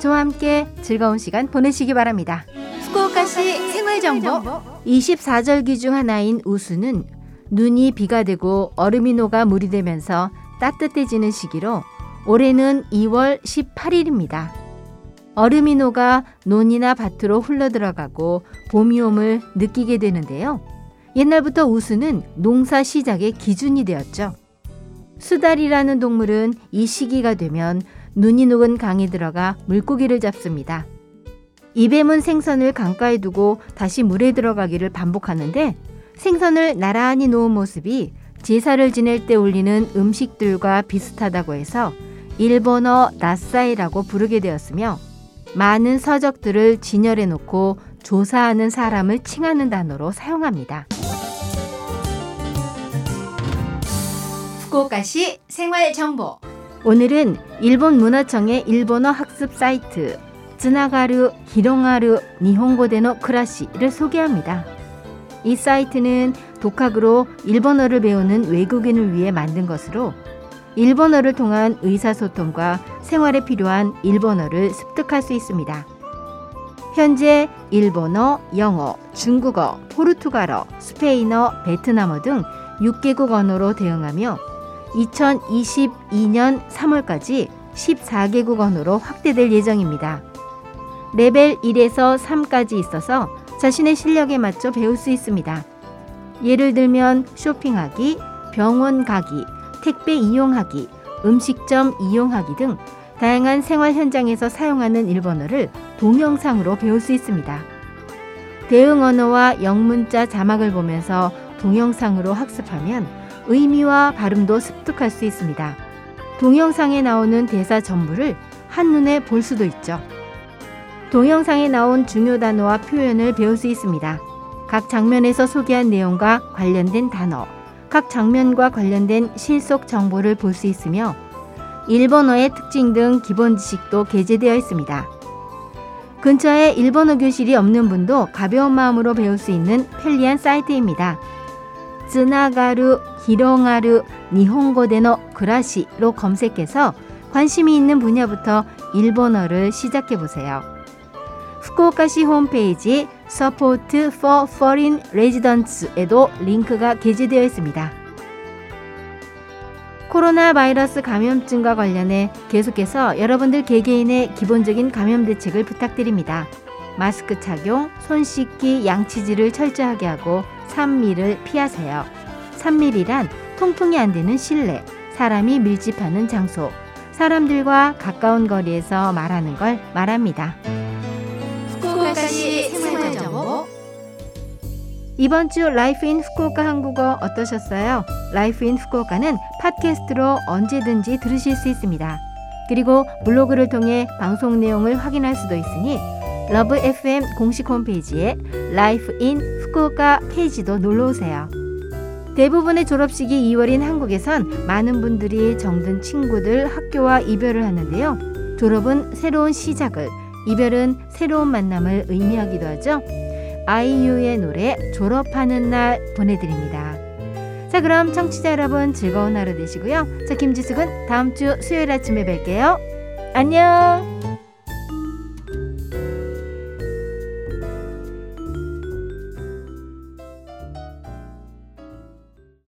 저와 함께 즐거운 시간 보내시기 바랍니다. 후쿠오카시 생활 정보 24절기 중 하나인 우수는 눈이 비가 되고 얼음이 녹아 물이 되면서 따뜻해지는 시기로 올해는 2월 18일입니다. 얼음이 녹아 논이나 밭으로 흘러들어가고 봄이 옴을 느끼게 되는데요. 옛날부터 우수는 농사 시작의 기준이 되었죠. 수달이라는 동물은 이 시기가 되면 눈이 녹은 강에 들어가 물고기를 잡습니다. 이뱀은 생선을 강가에 두고 다시 물에 들어가기를 반복하는데 생선을 나란히 놓은 모습이 제사를 지낼 때 올리는 음식들과 비슷하다고 해서 일본어 나사이라고 부르게 되었으며 많은 서적들을 진열해 놓고 조사하는 사람을 칭하는 단어로 사용합니다. 후쿠오카시 생활 정보. 오늘은 일본 문화청의 일본어 학습 사이트 즈나가르 히롱하르 니혼고데노 크라시를 소개합니다. 이 사이트는 독학으로 일본어를 배우는 외국인을 위해 만든 것으로 일본어를 통한 의사소통과 생활에 필요한 일본어를 습득할 수 있습니다. 현재 일본어, 영어, 중국어, 포르투갈어, 스페인어, 베트남어 등 6개국 언어로 대응하며 2022년 3월까지 14개국 언어로 확대될 예정입니다. 레벨 1에서 3까지 있어서 자신의 실력에 맞춰 배울 수 있습니다. 예를 들면 쇼핑하기, 병원 가기, 택배 이용하기, 음식점 이용하기 등 다양한 생활 현장에서 사용하는 일본어를 동영상으로 배울 수 있습니다. 대응 언어와 영문자 자막을 보면서 동영상으로 학습하면 의미와 발음도 습득할 수 있습니다. 동영상에 나오는 대사 전부를 한눈에 볼 수도 있죠. 동영상에 나온 중요 단어와 표현을 배울 수 있습니다. 각 장면에서 소개한 내용과 관련된 단어, 각 장면과 관련된 실속 정보를 볼 수 있으며 일본어의 특징 등 기본 지식도 게재되어 있습니다. 근처에 일본어 교실이 없는 분도 가벼운 마음으로 배울 수 있는 편리한 사이트입니다. 즈나가루 히롱하루 니혼고데노 그라시로 검색해서 관심이 있는 분야부터 일본어를 시작해 보세요. 후쿠오카시 홈페이지 Support for Foreign Residents에도 링크가 게재되어 있습니다. 코로나 바이러스 감염증과 관련해 계속해서 여러분들 개개인의 기본적인 감염 대책을 부탁드립니다. 마스크 착용, 손 씻기, 양치질을 철저하게 하고 3밀을 피하세요. 3밀이란 통풍이 안 되는 실내, 사람이 밀집하는 장소, 사람들과 가까운 거리에서 말하는 걸 말합니다. 후쿠오카시 생활정보 이번 주 Life in Fukuoka 한국어 어떠셨어요? Life in Fukuoka는 팟캐스트로 언제든지 들으실 수 있습니다. 그리고 블로그를 통해 방송 내용을 확인할 수도 있으니 Love FM 공식 홈페이지에 Life in Fukuoka 페이지도 놀러 오세요. 대부분의 졸업식이 2월인 한국에선 많은 분들이 정든 친구들 학교와 이별을 하는데요. 졸업은 새로운 시작을, 이별은 새로운 만남을 의미하기도 하죠. 아이유의 노래 졸업하는 날 보내드립니다. 자 그럼 청취자 여러분 즐거운 하루 되시고요. 저 김지숙은 다음 주 수요일 아침에 뵐게요. 안녕.